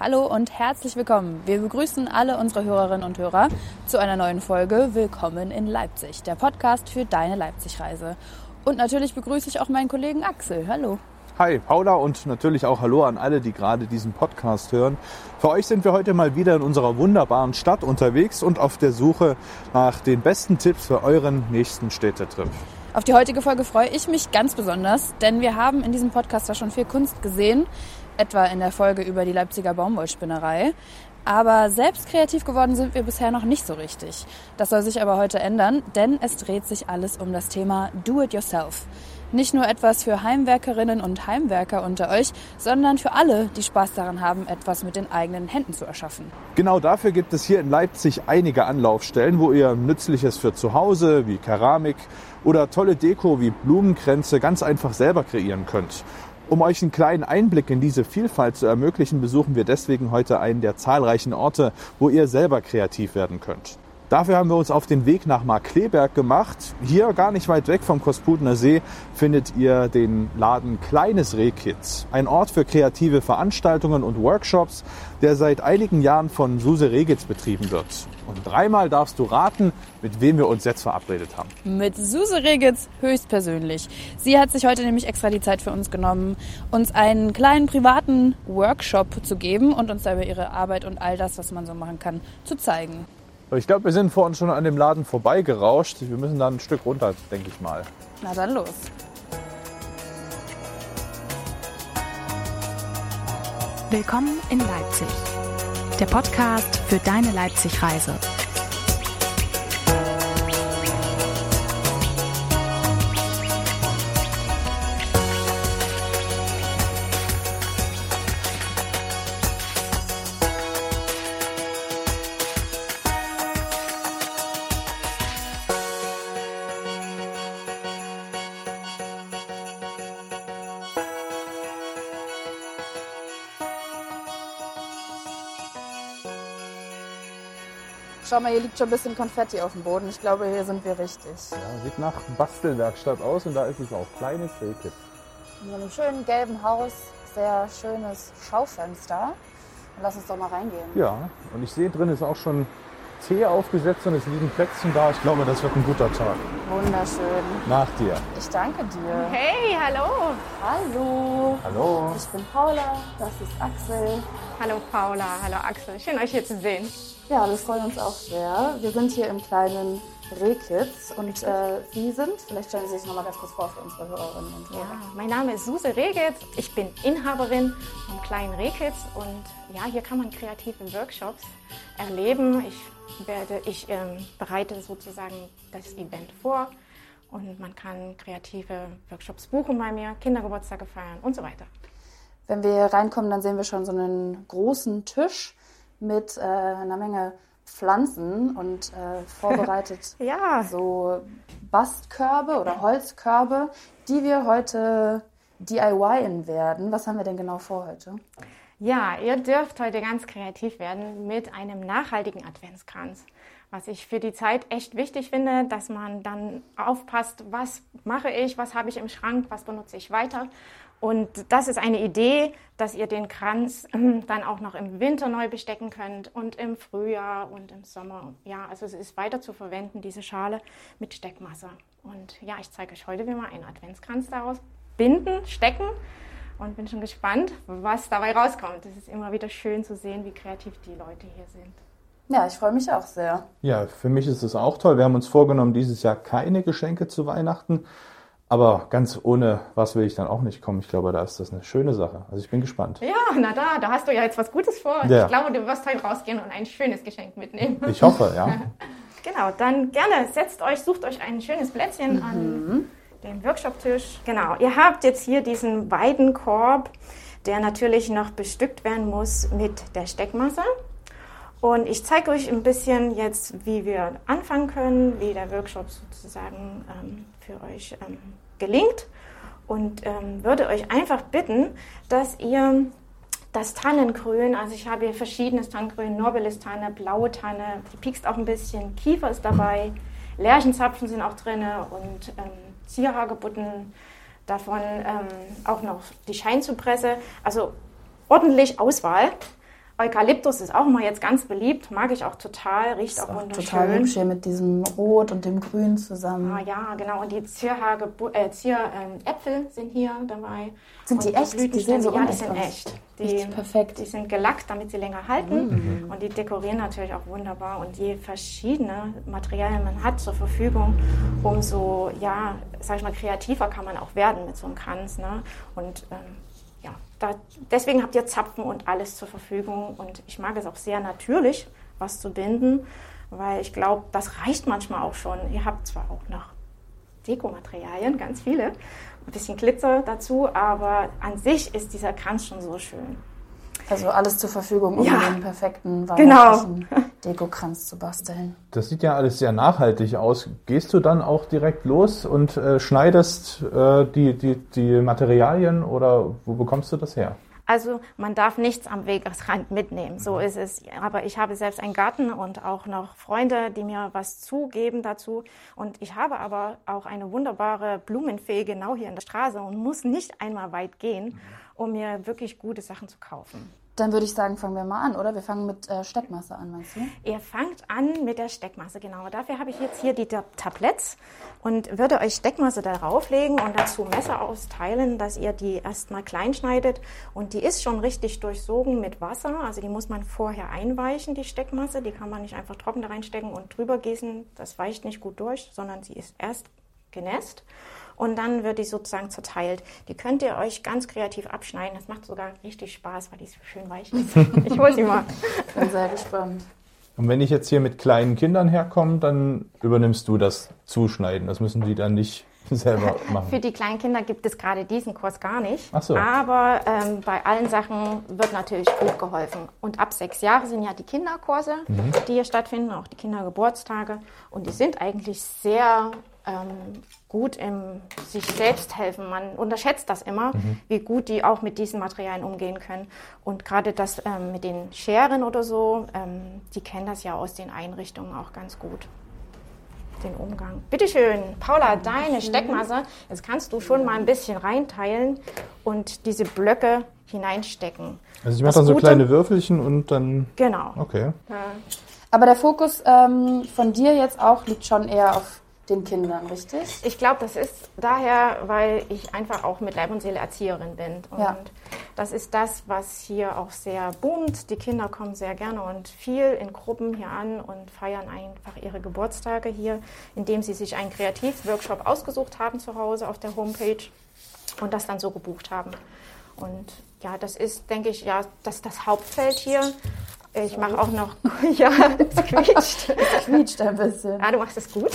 Hallo und herzlich willkommen. Wir begrüßen alle unsere Hörerinnen und Hörer zu einer neuen Folge Willkommen in Leipzig, der Podcast für deine Leipzig-Reise. Und natürlich begrüße ich auch meinen Kollegen Axel. Hallo. Hi Paula und natürlich auch Hallo an alle, die gerade diesen Podcast hören. Für euch sind wir heute mal wieder in unserer wunderbaren Stadt unterwegs und auf der Suche nach den besten Tipps für euren nächsten Städtetrip. Auf die heutige Folge freue ich mich ganz besonders, denn wir haben in diesem Podcast zwar schon viel Kunst gesehen, etwa in der Folge über die Leipziger Baumwollspinnerei. Aber selbst kreativ geworden sind wir bisher noch nicht so richtig. Das soll sich aber heute ändern, denn es dreht sich alles um das Thema Do It Yourself. Nicht nur etwas für Heimwerkerinnen und Heimwerker unter euch, sondern für alle, die Spaß daran haben, etwas mit den eigenen Händen zu erschaffen. Genau dafür gibt es hier in Leipzig einige Anlaufstellen, wo ihr Nützliches für zu Hause wie Keramik oder tolle Deko wie Blumenkränze ganz einfach selber kreieren könnt. Um euch einen kleinen Einblick in diese Vielfalt zu ermöglichen, besuchen wir deswegen heute einen der zahlreichen Orte, wo ihr selber kreativ werden könnt. Dafür haben wir uns auf den Weg nach Markleberg gemacht. Hier, gar nicht weit weg vom Kosputener See, findet ihr den Laden Kleines Rehkitz. Ein Ort für kreative Veranstaltungen und Workshops, der seit einigen Jahren von Suse Regitz betrieben wird. Und dreimal darfst du raten, mit wem wir uns jetzt verabredet haben. Mit Suse Regitz höchstpersönlich. Sie hat sich heute nämlich extra die Zeit für uns genommen, uns einen kleinen privaten Workshop zu geben und uns dabei ihre Arbeit und all das, was man so machen kann, zu zeigen. Ich glaube, wir sind vor uns schon an dem Laden vorbeigerauscht. Wir müssen da ein Stück runter, denke ich mal. Na dann los. Willkommen in Leipzig. Der Podcast für deine Leipzig-Reise. Schau mal, hier liegt schon ein bisschen Konfetti auf dem Boden. Ich glaube, hier sind wir richtig. Ja, sieht nach Bastelwerkstatt aus und da ist es auch. Kleines Rehkitz. In einem schönen gelben Haus, sehr schönes Schaufenster. Lass uns doch mal reingehen. Ja, und ich sehe drin ist auch schon Tee aufgesetzt und es liegen Plätzchen da. Ich glaube, das wird ein guter Tag. Wunderschön. Nach dir. Ich danke dir. Hey, hallo. Hallo. Hallo. Ich bin Paula, das ist Axel. Hallo Paula, hallo Axel. Schön euch hier zu sehen. Ja, wir freuen uns auch sehr. Wir sind hier im kleinen Rehkitz und äh, Sie sind, vielleicht stellen Sie sich noch mal ganz kurz vor für unsere Hörerinnen und Hörer. Ja, mein Name ist Suse Rehkitz. Ich bin Inhaberin vom kleinen Rehkitz und ja, hier kann man kreative Workshops erleben. Ich, werde, ich ähm, bereite sozusagen das Event vor und man kann kreative Workshops buchen bei mir, Kindergeburtstage feiern und so weiter. Wenn wir reinkommen, dann sehen wir schon so einen großen Tisch mit äh, einer Menge Pflanzen und äh, vorbereitet Ja. so Bastkörbe oder Holzkörbe, die wir heute DIYen werden. Was haben wir denn genau vor heute? Ja, ihr dürft heute ganz kreativ werden mit einem nachhaltigen Adventskranz. Was ich für die Zeit echt wichtig finde, dass man dann aufpasst, was mache ich, was habe ich im Schrank, was benutze ich weiter. Und das ist eine Idee, dass ihr den Kranz dann auch noch im Winter neu bestecken könnt und im Frühjahr und im Sommer. Ja, also es ist weiter zu verwenden, diese Schale mit Steckmasse. Und ja, ich zeige euch heute, wie man einen Adventskranz daraus binden, stecken und bin schon gespannt, was dabei rauskommt. Es ist immer wieder schön zu sehen, wie kreativ die Leute hier sind. Ja, ich freue mich auch sehr. Ja, für mich ist es auch toll. Wir haben uns vorgenommen, dieses Jahr keine Geschenke zu Weihnachten. Aber ganz ohne was will ich dann auch nicht kommen. Ich glaube, da ist das eine schöne Sache. Also ich bin gespannt. Ja, na da, da hast du ja jetzt was Gutes vor. Ja. Ich glaube, du wirst heute rausgehen und ein schönes Geschenk mitnehmen. Ich hoffe, ja. Genau, dann gerne setzt euch, sucht euch ein schönes Plätzchen an den Workshop-Tisch. Genau, ihr habt jetzt hier diesen Weidenkorb, der natürlich noch bestückt werden muss mit der Steckmasse. Und ich zeige euch ein bisschen jetzt, wie wir anfangen können, wie der Workshop sozusagen ähm, für euch ähm, gelingt. Und ähm, würde euch einfach bitten, dass ihr das Tannengrün, also ich habe hier verschiedenes Tannengrün, Nobilis-Tanne, blaue Tanne, die piekst auch ein bisschen, Kiefer ist dabei, Lärchenzapfen sind auch drin und ähm, Zierhagebutten, davon ähm, auch noch die Scheinzypresse, also ordentlich Auswahl. Eukalyptus ist auch immer jetzt ganz beliebt, mag ich auch total, riecht auch, auch wunderschön. total hübsch hier mit diesem Rot und dem Grün zusammen. Ah, ja, genau. Und die Zierhage, äh, Zieräpfel sind hier dabei. Sind die Und echt? Die Blütenstände, sehen so Ja, die sind aus. echt. Die, Richtig perfekt. Die sind gelackt, damit sie länger halten. Mhm. Und die dekorieren natürlich auch wunderbar. Und je verschiedene Materialien man hat zur Verfügung, umso, ja, sag ich mal, kreativer kann man auch werden mit so einem Kranz. Ne? Und ähm, da, deswegen habt ihr Zapfen und alles zur Verfügung. Und ich mag es auch sehr natürlich, was zu binden, weil ich glaube, das reicht manchmal auch schon. Ihr habt zwar auch noch Dekomaterialien, ganz viele, ein bisschen Glitzer dazu, aber an sich ist dieser Kranz schon so schön. Also alles zur Verfügung, um Ja. den perfekten Genau. Dekokranz zu basteln. Das sieht ja alles sehr nachhaltig aus. Gehst du dann auch direkt los und äh, schneidest äh, die, die, die Materialien oder wo bekommst du das her? Also man darf nichts am Wegesrand mitnehmen, so ist es. Aber ich habe selbst einen Garten und auch noch Freunde, die mir was zugeben dazu. Und ich habe aber auch eine wunderbare Blumenfee genau hier in der Straße und muss nicht einmal weit gehen, um mir wirklich gute Sachen zu kaufen. Dann würde ich sagen, fangen wir mal an, oder? Wir fangen mit äh, Steckmasse an, meinst du? Ihr fangt an mit der Steckmasse, genau. Dafür habe ich jetzt hier die Ta- Tabletts und würde euch Steckmasse darauf legen und dazu Messer austeilen, dass ihr die erstmal klein schneidet. Und die ist schon richtig durchsogen mit Wasser. Also die muss man vorher einweichen, die Steckmasse. Die kann man nicht einfach trocken da reinstecken und drüber gießen. Das weicht nicht gut durch, sondern sie ist erst genässt. Und dann wird die sozusagen zerteilt. Die könnt ihr euch ganz kreativ abschneiden. Das macht sogar richtig Spaß, weil die so schön weich ist. Ich hole sie mal. Bin sehr gespannt. Und wenn ich jetzt hier mit kleinen Kindern herkomme, dann übernimmst du das Zuschneiden. Das müssen die dann nicht selber Für machen. die kleinen Kinder gibt es gerade diesen Kurs gar nicht. Ach so. Aber ähm, bei allen Sachen wird natürlich gut geholfen. Und ab sechs Jahre sind ja die Kinderkurse, Mhm. die hier stattfinden, auch die Kindergeburtstage. Und die sind eigentlich sehr ähm, gut im sich selbst helfen. Man unterschätzt das immer, Mhm. wie gut die auch mit diesen Materialien umgehen können. Und gerade das ähm, mit den Scheren oder so, ähm, die kennen das ja aus den Einrichtungen auch ganz gut den Umgang. Bitte schön, Paula, deine Steckmasse. Jetzt kannst du schon mal ein bisschen reinteilen und diese Blöcke hineinstecken. Also ich mache dann so Gute- kleine Würfelchen und dann. Genau. Okay. Aber der Fokus ähm, von dir jetzt auch liegt schon eher auf den Kindern, richtig? Ich glaube, das ist daher, weil ich einfach auch mit Leib und Seele Erzieherin bin. Und Ja. das ist das, was hier auch sehr boomt. Die Kinder kommen sehr gerne und viel in Gruppen hier an und feiern einfach ihre Geburtstage hier, indem sie sich einen Kreativworkshop ausgesucht haben zu Hause auf der Homepage und das dann so gebucht haben. Und ja, das ist, denke ich, ja, das das Hauptfeld hier. Ich mache auch noch, ja, es quietscht. Quietscht ein bisschen. Ja, du machst es gut.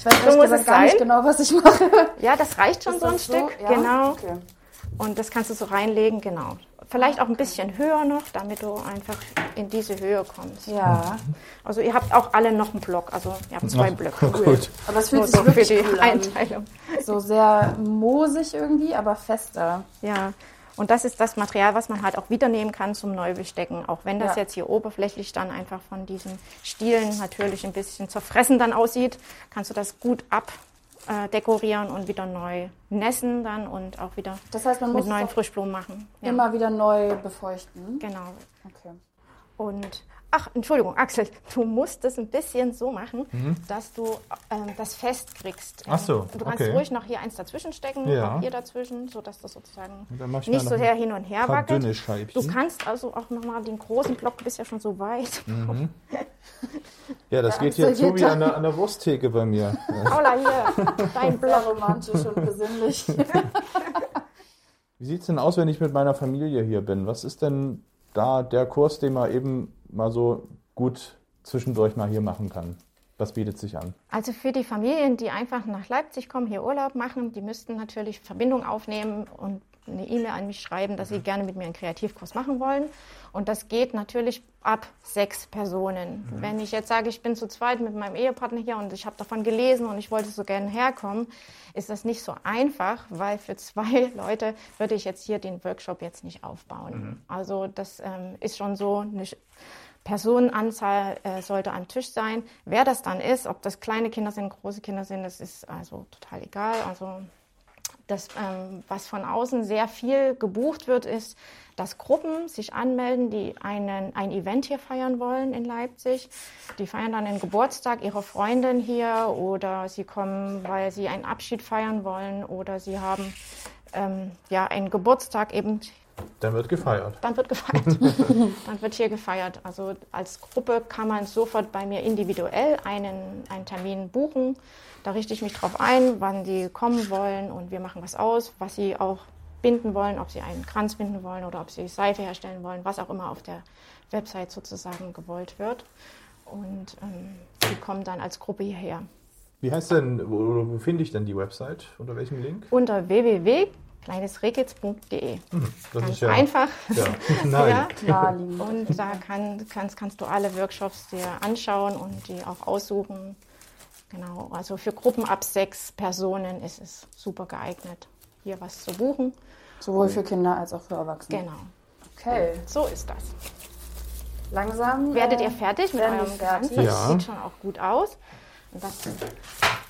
Ich weiß So muss es gar nicht sein. genau, was ich mache. Ja, das reicht schon Ist so ein das Stück. Ja? Genau. Okay. Und das kannst du so reinlegen, genau. Vielleicht auch ein bisschen höher noch, damit du einfach in diese Höhe kommst. Ja, Also ihr habt auch alle noch einen Block, also ihr habt zwei Ach, Blöcke. gut. aber es Nur fühlt sich so für wirklich die cool an. Einteilung. So sehr moosig irgendwie, aber fester. Ja. Und das ist das Material, was man halt auch wieder nehmen kann zum Neubestecken. Auch wenn das Ja. jetzt hier oberflächlich dann einfach von diesen Stielen natürlich ein bisschen zerfressen dann aussieht, kannst du das gut abdekorieren und wieder neu nässen dann und auch wieder Das heißt, mit neuen Frischblumen machen. Ja. immer wieder neu befeuchten. Genau. Okay. Und ach, Entschuldigung, Axel, du musst es ein bisschen so machen, dass du ähm, das festkriegst. Mhm. Ach so, Du kannst okay. ruhig noch hier eins dazwischen stecken, Ja. hier dazwischen, sodass das sozusagen nicht so sehr hin und her wackelt. Du kannst also auch nochmal den großen Block, du bist ja schon so weit. Ja, das geht hier zu wie an der, an der Wursttheke bei mir. Paula, hier, dein Block. romantisch und besinnlich. Wie sieht's denn aus, wenn ich mit meiner Familie hier bin? Was ist denn da der Kurs, den man eben mal so gut zwischendurch mal hier machen kann? Was bietet sich an? Also für die Familien, die einfach nach Leipzig kommen, hier Urlaub machen, die müssten natürlich Verbindung aufnehmen und eine E-Mail an mich schreiben, dass sie gerne mit mir einen Kreativkurs machen wollen. Und das geht natürlich ab sechs Personen. Wenn ich jetzt sage, ich bin zu zweit mit meinem Ehepartner hier und ich habe davon gelesen und ich wollte so gerne herkommen, ist das nicht so einfach, weil für zwei Leute würde ich jetzt hier den Workshop jetzt nicht aufbauen. Also das ähm, ist schon so eine Personenanzahl äh, sollte am Tisch sein. Wer das dann ist, ob das kleine Kinder sind, große Kinder sind, das ist also total egal. Also Das, ähm, was von außen sehr viel gebucht wird, ist, dass Gruppen sich anmelden, die einen, ein Event hier feiern wollen in Leipzig. Die feiern dann den Geburtstag ihrer Freundin hier oder sie kommen, weil sie einen Abschied feiern wollen oder sie haben ähm, ja, einen Geburtstag eben dann wird gefeiert. Dann wird gefeiert. dann wird hier gefeiert. Also als Gruppe kann man sofort bei mir individuell einen, einen Termin buchen. Da richte ich mich drauf ein, wann die kommen wollen und wir machen was aus, was sie auch binden wollen, ob sie einen Kranz binden wollen oder ob sie Seife herstellen wollen, was auch immer auf der Website sozusagen gewollt wird. Und ähm, die kommen dann als Gruppe hierher. Wie heißt denn, wo, wo finde ich denn die Website? Unter welchem Link? Unter www kleinesrekitz.de. Hm, das Ganz ist ja, einfach. Ja, nein. ja. Und da kann, kannst, kannst du alle Workshops dir anschauen und die auch aussuchen. Genau, also für Gruppen ab sechs Personen ist es super geeignet, hier was zu buchen. Sowohl für Kinder als auch für Erwachsene. Genau. Okay. So ist das. Langsam. Werdet äh, ihr fertig mit eurem fertig. Das Ja. sieht schon auch gut aus. Und das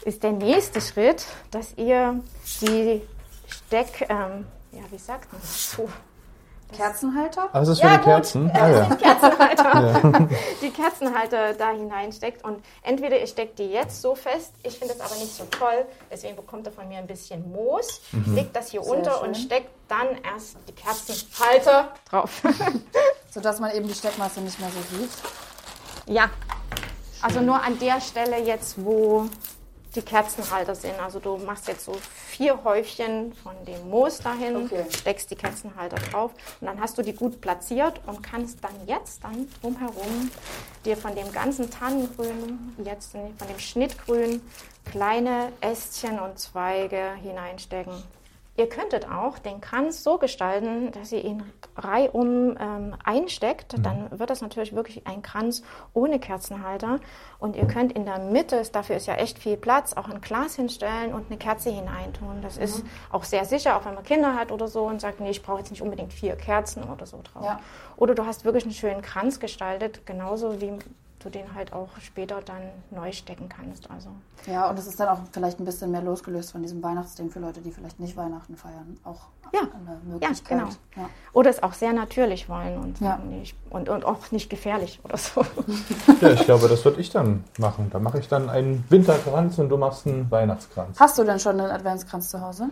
ist der nächste Schritt, dass ihr die Steck, ähm, ja, wie sagt man das so? Kerzenhalter? Ah, das ist für Ja, die gut. Kerzen? Ah, ja. Kerzenhalter, die Kerzenhalter da hineinsteckt. Und entweder ihr steckt die jetzt so fest, ich finde das aber nicht so toll, deswegen bekommt ihr von mir ein bisschen Moos, legt das hier Sehr unter schön. und steckt dann erst die Kerzenhalter drauf. Sodass man eben die Steckmasse nicht mehr so sieht. ja, also nur an der Stelle jetzt, wo die Kerzenhalter sind. Also du machst jetzt so vier Häufchen von dem Moos dahin, Okay. steckst die Kerzenhalter drauf und dann hast du die gut platziert und kannst dann jetzt dann drumherum dir von dem ganzen Tannengrün, jetzt von dem Schnittgrün, kleine Ästchen und Zweige hineinstecken. Ihr könntet auch den Kranz so gestalten, dass ihr ihn reihum ähm, einsteckt. Dann wird das natürlich wirklich ein Kranz ohne Kerzenhalter. Und ihr könnt in der Mitte, dafür ist ja echt viel Platz, auch ein Glas hinstellen und eine Kerze hineintun. Das ist auch sehr sicher, auch wenn man Kinder hat oder so und sagt, nee, ich brauche jetzt nicht unbedingt vier Kerzen oder so drauf. Ja. Oder du hast wirklich einen schönen Kranz gestaltet, genauso wie du den halt auch später dann neu stecken kannst. Also Ja, und es ist dann auch vielleicht ein bisschen mehr losgelöst von diesem Weihnachtsding für Leute, die vielleicht nicht Weihnachten feiern. Auch Ja. eine Möglichkeit. genau. Ja. Oder es auch sehr natürlich wollen und, Ja. ich- und, und auch nicht gefährlich oder so. ja, ich glaube, das würde ich dann machen. Da mache ich dann einen Winterkranz und du machst einen Weihnachtskranz. Hast du denn schon einen Adventskranz zu Hause?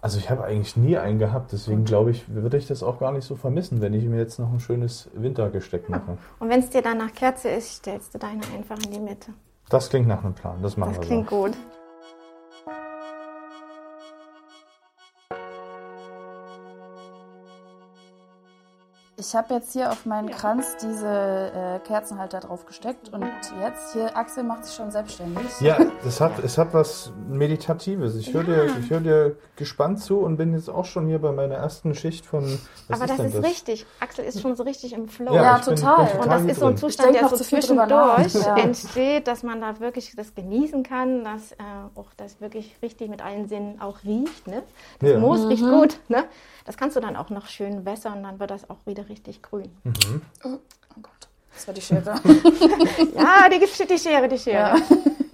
Also ich habe eigentlich nie einen gehabt, deswegen glaube ich, würde ich das auch gar nicht so vermissen, wenn ich mir jetzt noch ein schönes Wintergesteck mache. Und wenn es dir dann nach Kerze ist, stellst du deine einfach in die Mitte. Das klingt nach einem Plan, das machen Das wir klingt so. gut. Ich habe jetzt hier auf meinen Kranz diese äh, Kerzenhalter draufgesteckt und jetzt hier, Axel macht sich schon selbstständig. Ja, das hat, es hat was Meditatives. Ich höre dir, ich hör dir gespannt zu und bin jetzt auch schon hier bei meiner ersten Schicht von. Was Aber das denn ist richtig. Axel ist schon so richtig im Flow. Ja, bin- total. bin Und Und das ist so ein. Zustand, der so zwischendurch. Ja. entsteht, dass man da wirklich das genießen kann, dass äh, auch das wirklich richtig mit allen Sinnen auch riecht. Ne? Das Ja. Moos riecht gut. Ne? Das kannst du dann auch noch schön wässern, dann wird das auch wieder richtig grün. Oh Gott, das war die Schere. Ja, die, die Schere, die Schere. Ja.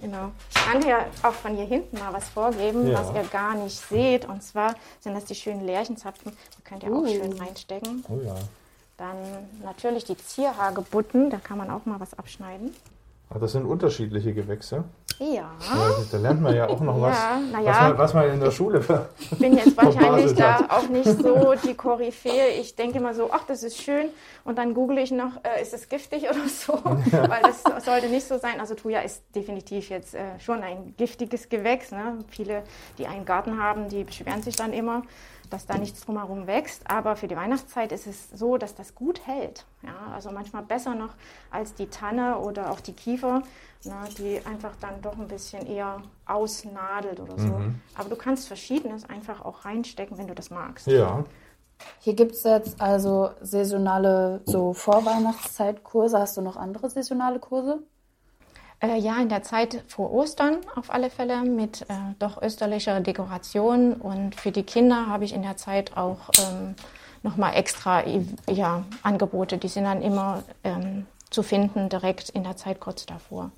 Genau. Ich kann hier auch von hier hinten mal was vorgeben, Ja. was ihr gar nicht seht. Und zwar sind das die schönen Lärchenzapfen. Die könnt ihr auch Uh. schön reinstecken. Oh ja. Dann natürlich die Zierhagebutten, da kann man auch mal was abschneiden. Ah, Das sind unterschiedliche Gewächse. Ja, Ja, da lernt man ja auch noch was, Ja, na was, ja. man, was man in der Schule ver ich bin jetzt wahrscheinlich da hat. auch nicht so die Koryphäe. Ich denke immer so, ach, das ist schön. Und dann google ich noch, äh, ist es giftig oder so? Weil das sollte nicht so sein. Also Thuja ist definitiv jetzt äh, schon ein giftiges Gewächs. Ne? Viele, die einen Garten haben, die beschweren sich dann immer, dass da nichts drumherum wächst. Aber für die Weihnachtszeit ist es so, dass das gut hält. Ja? Also manchmal besser noch als die Tanne oder auch die Kiefer, ne? die einfach dann doch ein bisschen eher ausnadelt oder so. Aber du kannst Verschiedenes einfach auch reinstecken, wenn du das magst. Ja. Hier gibt es jetzt also saisonale so Vorweihnachtszeitkurse. Hast du noch andere saisonale Kurse? Äh, ja, in der Zeit vor Ostern auf alle Fälle mit äh, doch österlicher Dekoration. Und für die Kinder habe ich in der Zeit auch ähm, nochmal extra ja, Angebote. Die sind dann immer ähm, zu finden direkt in der Zeit kurz davor.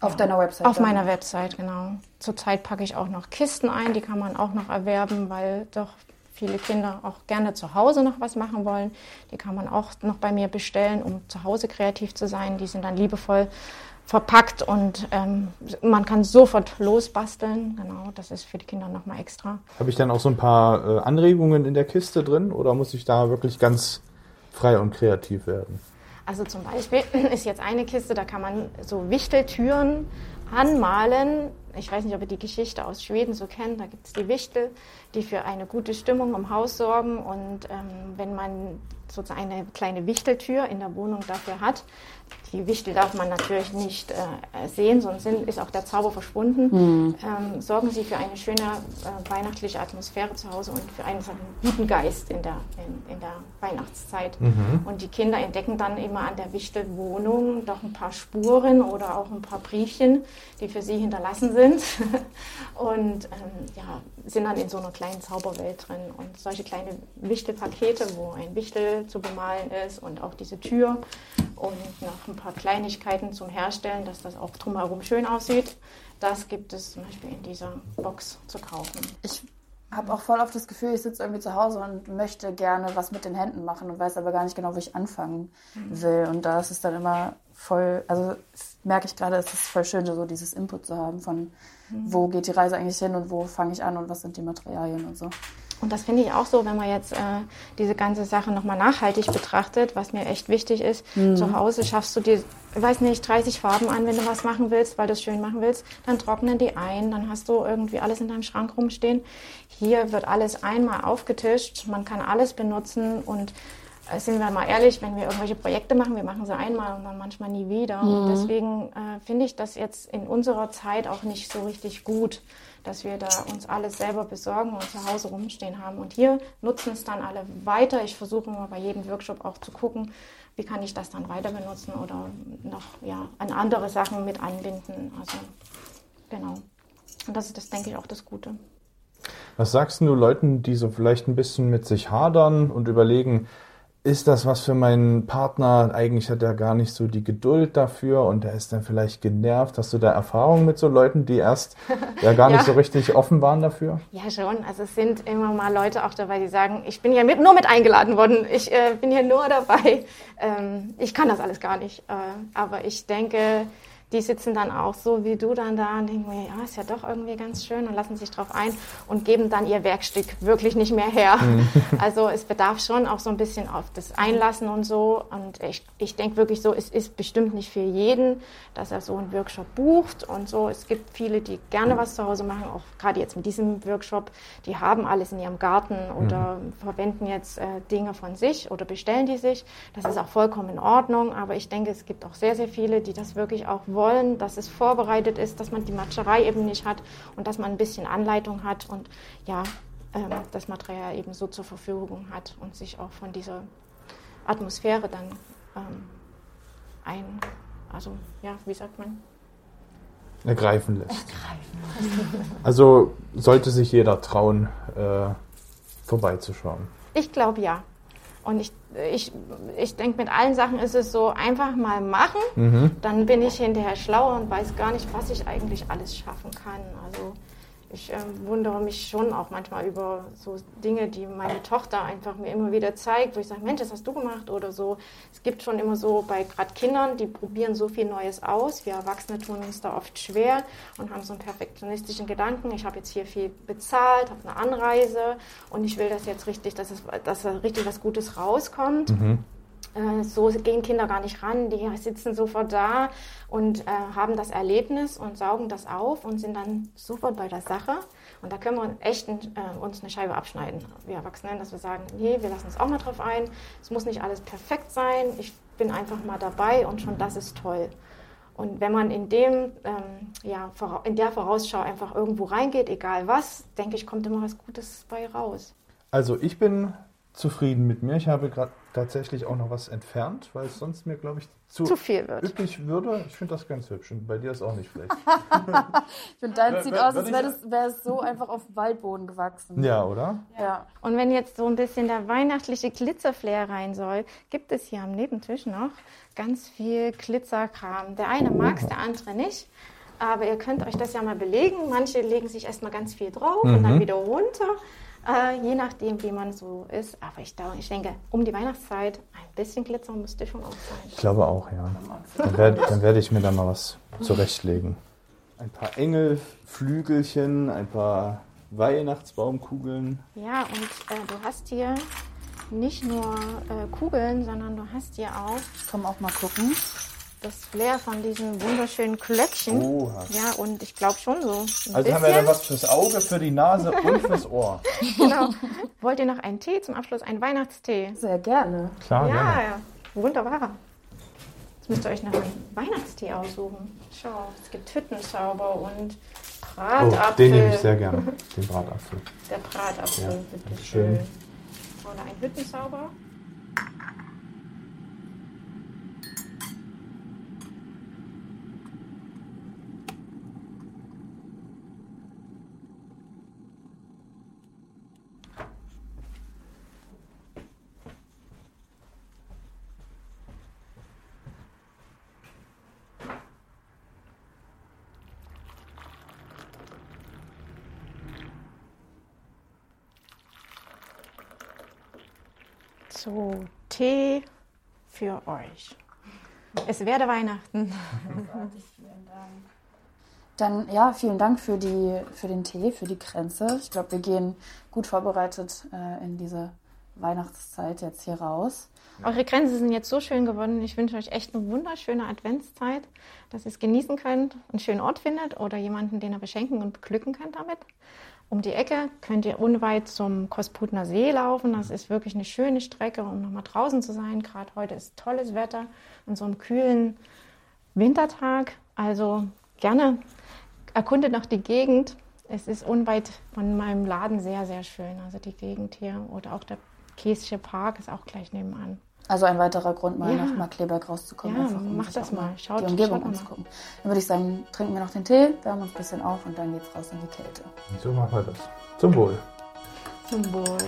Auf deiner Website? Auf meiner Website, genau. Zurzeit packe ich auch noch Kisten ein, die kann man auch noch erwerben, weil doch viele Kinder auch gerne zu Hause noch was machen wollen. Die kann man auch noch bei mir bestellen, um zu Hause kreativ zu sein. Die sind dann liebevoll verpackt und ähm, man kann sofort losbasteln. Genau, das ist für die Kinder nochmal extra. Habe ich dann auch so ein paar äh, Anregungen in der Kiste drin oder muss ich da wirklich ganz frei und kreativ werden? Also zum Beispiel ist jetzt eine Kiste, da kann man so Wichteltüren anmalen. Ich weiß nicht, ob ihr die Geschichte aus Schweden so kennt. Da gibt es die Wichtel, die für eine gute Stimmung im Haus sorgen. Und ähm, wenn man sozusagen eine kleine Wichteltür in der Wohnung dafür hat, die Wichtel darf man natürlich nicht äh, sehen, sonst ist auch der Zauber verschwunden. Mhm. Ähm, sorgen Sie für eine schöne äh, weihnachtliche Atmosphäre zu Hause und für einen, einen guten Geist in der, in, in der Weihnachtszeit. Mhm. Und die Kinder entdecken dann immer an der Wichtelwohnung doch ein paar Spuren oder auch ein paar Briefchen, die für sie hinterlassen sind. und ähm, ja, sind dann in so einer kleinen Zauberwelt drin. Und solche kleine Wichtelpakete, wo ein Wichtel zu bemalen ist und auch diese Tür und noch ein paar Kleinigkeiten zum Herstellen, dass das auch drumherum schön aussieht. Das gibt es zum Beispiel in dieser Box zu kaufen. Ich habe auch voll oft das Gefühl, ich sitze irgendwie zu Hause und möchte gerne was mit den Händen machen und weiß aber gar nicht genau, wo ich anfangen mhm. will. Und da ist es dann immer voll, also merke ich gerade, es ist voll schön, so dieses Input zu haben von, mhm. wo geht die Reise eigentlich hin und wo fange ich an und was sind die Materialien und so. Und das finde ich auch so, wenn man jetzt äh, diese ganze Sache nochmal nachhaltig betrachtet, was mir echt wichtig ist. Mhm. Zu Hause schaffst du dir, weiß nicht, 30 Farben an, wenn du was machen willst, weil du es schön machen willst. Dann trocknen die ein, dann hast du irgendwie alles in deinem Schrank rumstehen. Hier wird alles einmal aufgetischt, man kann alles benutzen und äh, sind wir mal ehrlich, wenn wir irgendwelche Projekte machen, wir machen sie einmal und dann manchmal nie wieder. Mhm. Und deswegen äh, finde ich das jetzt in unserer Zeit auch nicht so richtig gut dass wir da uns alles selber besorgen und zu Hause rumstehen haben. Und hier nutzen es dann alle weiter. Ich versuche immer bei jedem Workshop auch zu gucken, wie kann ich das dann weiter benutzen oder noch ja, an andere Sachen mit anbinden. Also genau. Und das ist das, denke ich, auch das Gute. Was sagst du Leuten, die so vielleicht ein bisschen mit sich hadern und überlegen, ist das was für meinen Partner? Eigentlich hat er gar nicht so die Geduld dafür und er ist dann vielleicht genervt. Hast du da Erfahrungen mit so Leuten, die erst ja gar nicht ja. so richtig offen waren dafür? Ja, schon. Also es sind immer mal Leute auch dabei, die sagen, ich bin ja mit, nur mit eingeladen worden. Ich äh, bin hier nur dabei. Ähm, ich kann das alles gar nicht. Äh, aber ich denke, die sitzen dann auch so wie du dann da und denken, ja, ist ja doch irgendwie ganz schön und lassen sich drauf ein und geben dann ihr Werkstück wirklich nicht mehr her. Mhm. Also es bedarf schon auch so ein bisschen auf das Einlassen und so. Und ich, ich denke wirklich so, es ist bestimmt nicht für jeden, dass er so einen Workshop bucht und so. Es gibt viele, die gerne was zu Hause machen, auch gerade jetzt mit diesem Workshop, die haben alles in ihrem Garten oder mhm. verwenden jetzt äh, Dinge von sich oder bestellen die sich. Das ist auch vollkommen in Ordnung, aber ich denke, es gibt auch sehr, sehr viele, die das wirklich auch wollen, dass es vorbereitet ist, dass man die Matscherei eben nicht hat und dass man ein bisschen Anleitung hat und ja, ähm, das Material eben so zur Verfügung hat und sich auch von dieser Atmosphäre dann ähm, ein, also ja, wie sagt man? Ergreifen lässt. Ergreifen. Also sollte sich jeder trauen, äh, vorbeizuschauen. Ich glaube ja. Und ich, ich, ich denke, mit allen Sachen ist es so, einfach mal machen, mhm. dann bin ich hinterher schlauer und weiß gar nicht, was ich eigentlich alles schaffen kann. Also ich äh, wundere mich schon auch manchmal über so Dinge, die meine Tochter einfach mir immer wieder zeigt, wo ich sage, Mensch, das hast du gemacht oder so. Es gibt schon immer so bei gerade Kindern, die probieren so viel Neues aus. Wir Erwachsene tun uns da oft schwer und haben so einen perfektionistischen Gedanken. Ich habe jetzt hier viel bezahlt, habe eine Anreise und ich will das jetzt richtig, dass, es, dass da richtig was Gutes rauskommt. Mhm. Äh, so gehen Kinder gar nicht ran. Die sitzen sofort da und äh, haben das Erlebnis und saugen das auf und sind dann sofort bei der Sache. Und da können wir echt äh, uns eine Scheibe abschneiden, wir Erwachsenen, dass wir sagen, nee, wir lassen uns auch mal drauf ein. Es muss nicht alles perfekt sein. Ich bin einfach mal dabei und schon das ist toll. Und wenn man in dem, ähm, ja, in der Vorausschau einfach irgendwo reingeht, egal was, denke ich, kommt immer was Gutes bei raus. Also ich bin zufrieden mit mir. Ich habe gerade tatsächlich auch noch was entfernt, weil es sonst mir, glaube ich, zu, zu viel wird. üppig würde. Ich finde das ganz hübsch und bei dir ist auch nicht schlecht. ich finde, dein sieht aus, als wäre es wär so einfach auf Waldboden gewachsen. Ja, oder? Ja. Und wenn jetzt so ein bisschen der weihnachtliche Glitzerflair rein soll, gibt es hier am Nebentisch noch ganz viel Glitzerkram. Der eine mag es, der andere nicht. Aber ihr könnt euch das ja mal belegen. Manche legen sich erstmal ganz viel drauf und dann wieder runter. Äh, je nachdem, wie man so ist. Aber ich, ich denke, um die Weihnachtszeit ein bisschen Glitzer müsste schon auch sein. Ich glaube auch, ja. Dann werde, dann werde ich mir da mal was zurechtlegen. Ein paar Engelflügelchen, ein paar Weihnachtsbaumkugeln. Ja, und äh, du hast hier nicht nur äh, Kugeln, sondern du hast hier auch. Komm auch mal gucken. Das Flair von diesen wunderschönen Klöckchen. Oha. Ja, und ich glaube schon so. Ein Also bisschen. haben wir dann was fürs Auge, für die Nase und fürs Ohr. Genau. Wollt ihr noch einen Tee zum Abschluss? Einen Weihnachtstee? Sehr gerne. Klar, ja, gerne. ja. Wunderbar. Jetzt müsst ihr euch noch einen Weihnachtstee aussuchen. Schau, es gibt Hüttenzauber und Oh, Bratapfel. den nehme ich sehr gerne, den Bratapfel. Der Bratapfel, Ja, bitte schön. schön. Oder ein Hüttenzauber. So, Tee für euch. Es werde Weihnachten. Dann ja, vielen Dank für, die, für den Tee, für die Grenze. Ich glaube, wir gehen gut vorbereitet äh, in diese Weihnachtszeit jetzt hier raus. Eure Grenzen sind jetzt so schön geworden. Ich wünsche euch echt eine wunderschöne Adventszeit, dass ihr es genießen könnt, einen schönen Ort findet oder jemanden, den ihr beschenken und beglücken könnt damit. Um die Ecke könnt ihr unweit zum Kosputner See laufen. Das ist wirklich eine schöne Strecke, um nochmal draußen zu sein. Gerade heute ist tolles Wetter an so einem kühlen Wintertag. Also gerne erkundet noch die Gegend. Es ist unweit von meinem Laden sehr, sehr schön. Also die Gegend hier oder auch der Käsische Park ist auch gleich nebenan. Also ein weiterer Grund, mal Ja. nach Markleberg rauszukommen. Ja, einfach, um sich das auch mal. Schaut- die Umgebung schaut mal. anzugucken. Dann würde ich sagen, trinken wir noch den Tee, wärmen uns ein bisschen auf und dann geht's raus in die Kälte. So machen wir das. Zum Wohl. Symbol.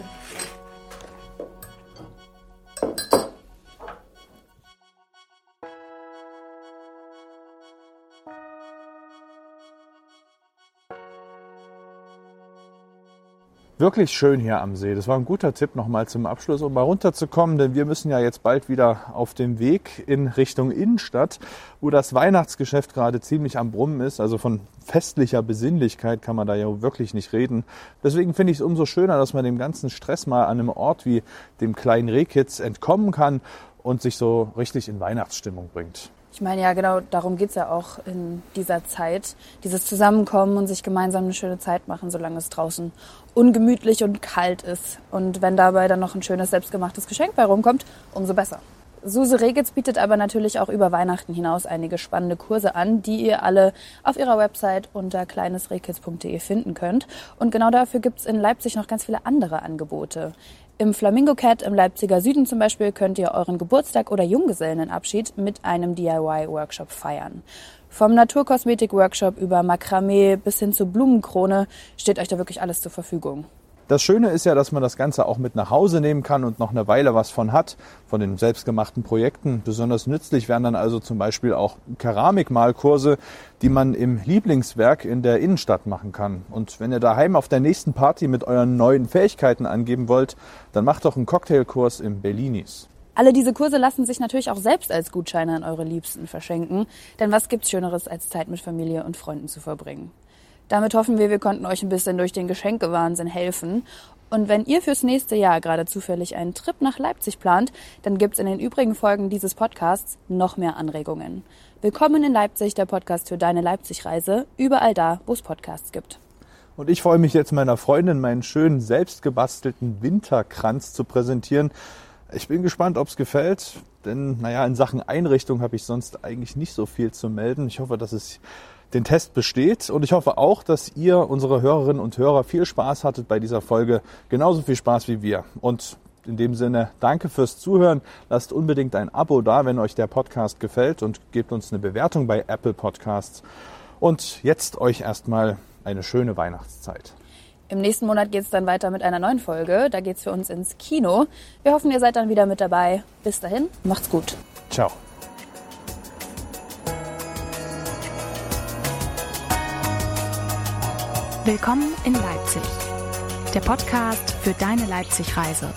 Wirklich schön hier am See. Das war ein guter Tipp nochmal zum Abschluss, um mal runterzukommen, denn wir müssen ja jetzt bald wieder auf dem Weg in Richtung Innenstadt, wo das Weihnachtsgeschäft gerade ziemlich am Brummen ist. Also von festlicher Besinnlichkeit kann man da ja wirklich nicht reden. Deswegen finde ich es umso schöner, dass man dem ganzen Stress mal an einem Ort wie dem kleinen Rehkitz entkommen kann und sich so richtig in Weihnachtsstimmung bringt. Ich meine, ja, genau darum geht's ja auch in dieser Zeit. Dieses Zusammenkommen und sich gemeinsam eine schöne Zeit machen, solange es draußen ungemütlich und kalt ist. Und wenn dabei dann noch ein schönes selbstgemachtes Geschenk bei rumkommt, umso besser. Suse Regitz bietet aber natürlich auch über Weihnachten hinaus einige spannende Kurse an, die ihr alle auf ihrer Website unter kleinesrehkitz.de finden könnt. Und genau dafür gibt's in Leipzig noch ganz viele andere Angebote. Im Flamingo Cat im Leipziger Süden zum Beispiel könnt ihr euren Geburtstag oder Junggesellenabschied mit einem DIY-Workshop feiern. Vom Naturkosmetik-Workshop über Makramee bis hin zur Blumenkrone steht euch da wirklich alles zur Verfügung. Das Schöne ist ja, dass man das Ganze auch mit nach Hause nehmen kann und noch eine Weile was von hat, von den selbstgemachten Projekten. Besonders nützlich wären dann also zum Beispiel auch Keramikmalkurse, die man im Lieblingswerk in der Innenstadt machen kann. Und wenn ihr daheim auf der nächsten Party mit euren neuen Fähigkeiten angeben wollt, dann macht doch einen Cocktailkurs im Bellinis. Alle diese Kurse lassen sich natürlich auch selbst als Gutscheine an eure Liebsten verschenken. Denn was gibt's Schöneres, als Zeit mit Familie und Freunden zu verbringen? Damit hoffen wir, wir konnten euch ein bisschen durch den Geschenkewahnsinn helfen. Und wenn ihr fürs nächste Jahr gerade zufällig einen Trip nach Leipzig plant, dann gibt's in den übrigen Folgen dieses Podcasts noch mehr Anregungen. Willkommen in Leipzig, der Podcast für deine Leipzig-Reise, überall da, wo es Podcasts gibt. Und ich freue mich jetzt meiner Freundin meinen schönen selbstgebastelten Winterkranz zu präsentieren. Ich bin gespannt, ob es gefällt, denn naja, in Sachen Einrichtung habe ich sonst eigentlich nicht so viel zu melden. Ich hoffe, dass es den Test besteht und ich hoffe auch, dass ihr, unsere Hörerinnen und Hörer, viel Spaß hattet bei dieser Folge. Genauso viel Spaß wie wir. Und in dem Sinne, danke fürs Zuhören. Lasst unbedingt ein Abo da, wenn euch der Podcast gefällt und gebt uns eine Bewertung bei Apple Podcasts. Und jetzt euch erstmal eine schöne Weihnachtszeit. Im nächsten Monat geht's dann weiter mit einer neuen Folge. Da geht's für uns ins Kino. Wir hoffen, ihr seid dann wieder mit dabei. Bis dahin, macht's gut. Ciao. Willkommen in Leipzig. Der Podcast für deine Leipzig-Reise.